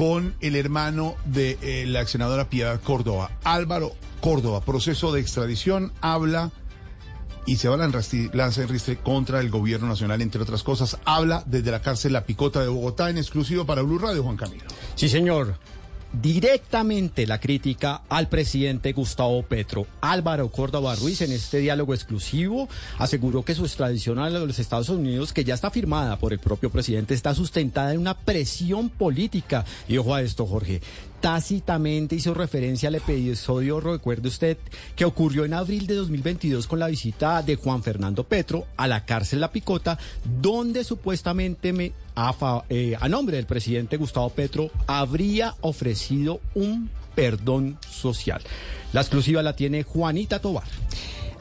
con el hermano de eh, la senadora Piedad Córdoba, Álvaro Córdoba. Proceso de extradición, habla y se va a lanzar ristre contra el gobierno nacional, entre otras cosas. Habla desde la cárcel La Picota de Bogotá en exclusivo para Blue Radio, Juan Camilo. Sí, señor. Directamente la crítica al presidente Gustavo Petro. Álvaro Córdoba Ruiz en este diálogo exclusivo aseguró que su extradición a los Estados Unidos, que ya está firmada por el propio presidente, está sustentada en una presión política. Y ojo a esto, Jorge, tácitamente hizo referencia al episodio, recuerde usted, que ocurrió en abril de 2022 con la visita de Juan Fernando Petro a la cárcel La Picota, donde supuestamente me, a, eh, a nombre del presidente Gustavo Petro habría ofrecido un perdón social. La exclusiva la tiene Juanita Tobar.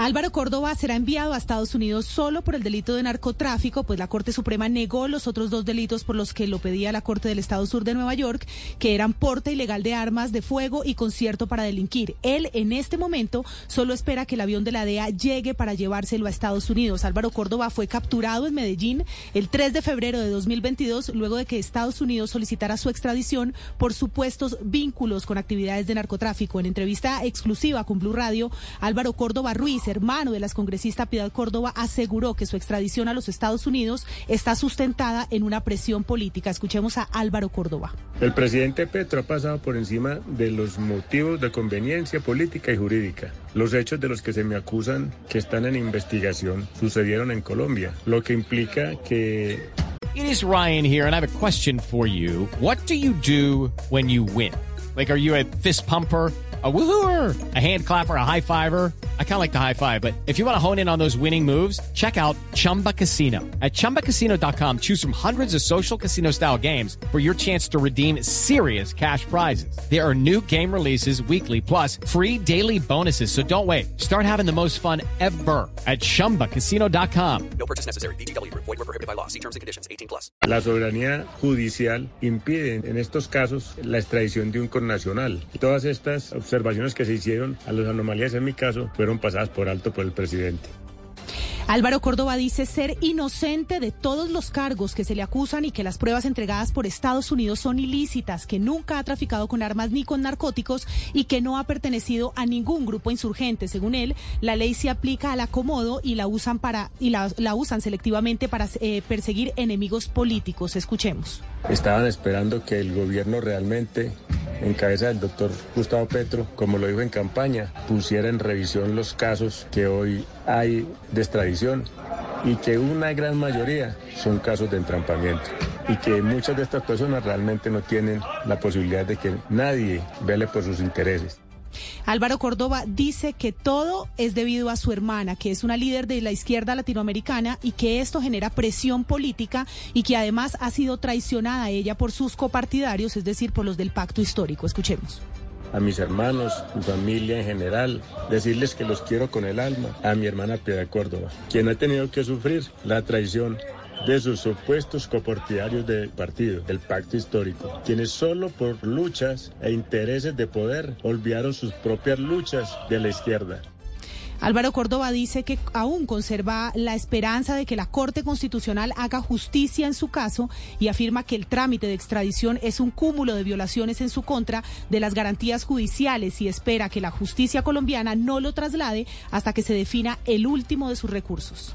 Álvaro Córdoba será enviado a Estados Unidos solo por el delito de narcotráfico, pues la Corte Suprema negó los otros dos delitos por los que lo pedía la Corte del Estado Sur de Nueva York, que eran porte ilegal de armas de fuego y concierto para delinquir. Él en este momento solo espera que el avión de la DEA llegue para llevárselo a Estados Unidos. Álvaro Córdoba fue capturado en Medellín el 3 de febrero de 2022 luego de que Estados Unidos solicitara su extradición por supuestos vínculos con actividades de narcotráfico. En entrevista exclusiva con Blue Radio, Álvaro Córdoba Ruiz hermano de la congresista Piedad Córdoba, aseguró que su extradición a los Estados Unidos está sustentada en una presión política. Escuchemos a Álvaro Córdoba. El presidente Petro ha pasado por encima de los motivos de conveniencia política y jurídica. Los hechos de los que se me acusan que están en investigación sucedieron en Colombia, lo que implica que It is Ryan here, and I have a question for you. What do you do when you win? Like, are you a fist pumper? a woohooer, a hand clapper, a high fiver. I kind of like the high five, but if you want to hone in on those winning moves, check out Chumba Casino. At ChumbaCasino.com, choose from hundreds of social casino style games for your chance to redeem serious cash prizes. There are new game releases weekly, plus free daily bonuses. So don't wait. Start having the most fun ever at ChumbaCasino.com. No purchase necessary. BGW. Void were prohibited by law. See terms and conditions. 18 plus. la soberanía judicial impide en estos casos la extradición de un connacional. Todas estas observaciones que se hicieron a las anomalías en mi caso fueron pasadas por alto por el presidente. Álvaro Córdoba dice ser inocente de todos los cargos que se le acusan y que las pruebas entregadas por Estados Unidos son ilícitas, que nunca ha traficado con armas ni con narcóticos y que no ha pertenecido a ningún grupo insurgente. Según él, la ley se aplica al acomodo y la usan para y la, la usan selectivamente para eh, perseguir enemigos políticos. Escuchemos. Estaban esperando que el gobierno realmente en cabeza del doctor Gustavo Petro, como lo dijo en campaña, pusiera en revisión los casos que hoy hay de extradición y que una gran mayoría son casos de entrampamiento y que muchas de estas personas realmente no tienen la posibilidad de que nadie vele por sus intereses. Álvaro Córdoba dice que todo es debido a su hermana, que es una líder de la izquierda latinoamericana y que esto genera presión política y que además ha sido traicionada ella por sus copartidarios, es decir, por los del pacto histórico. Escuchemos. A mis hermanos, mi familia en general, decirles que los quiero con el alma, a mi hermana Piedad Córdoba, quien ha tenido que sufrir la traición de sus supuestos copartidarios del partido, del pacto histórico, quienes solo por luchas e intereses de poder olvidaron sus propias luchas de la izquierda. Álvaro Córdoba dice que aún conserva la esperanza de que la Corte Constitucional haga justicia en su caso y afirma que el trámite de extradición es un cúmulo de violaciones en su contra de las garantías judiciales y espera que la justicia colombiana no lo traslade hasta que se defina el último de sus recursos.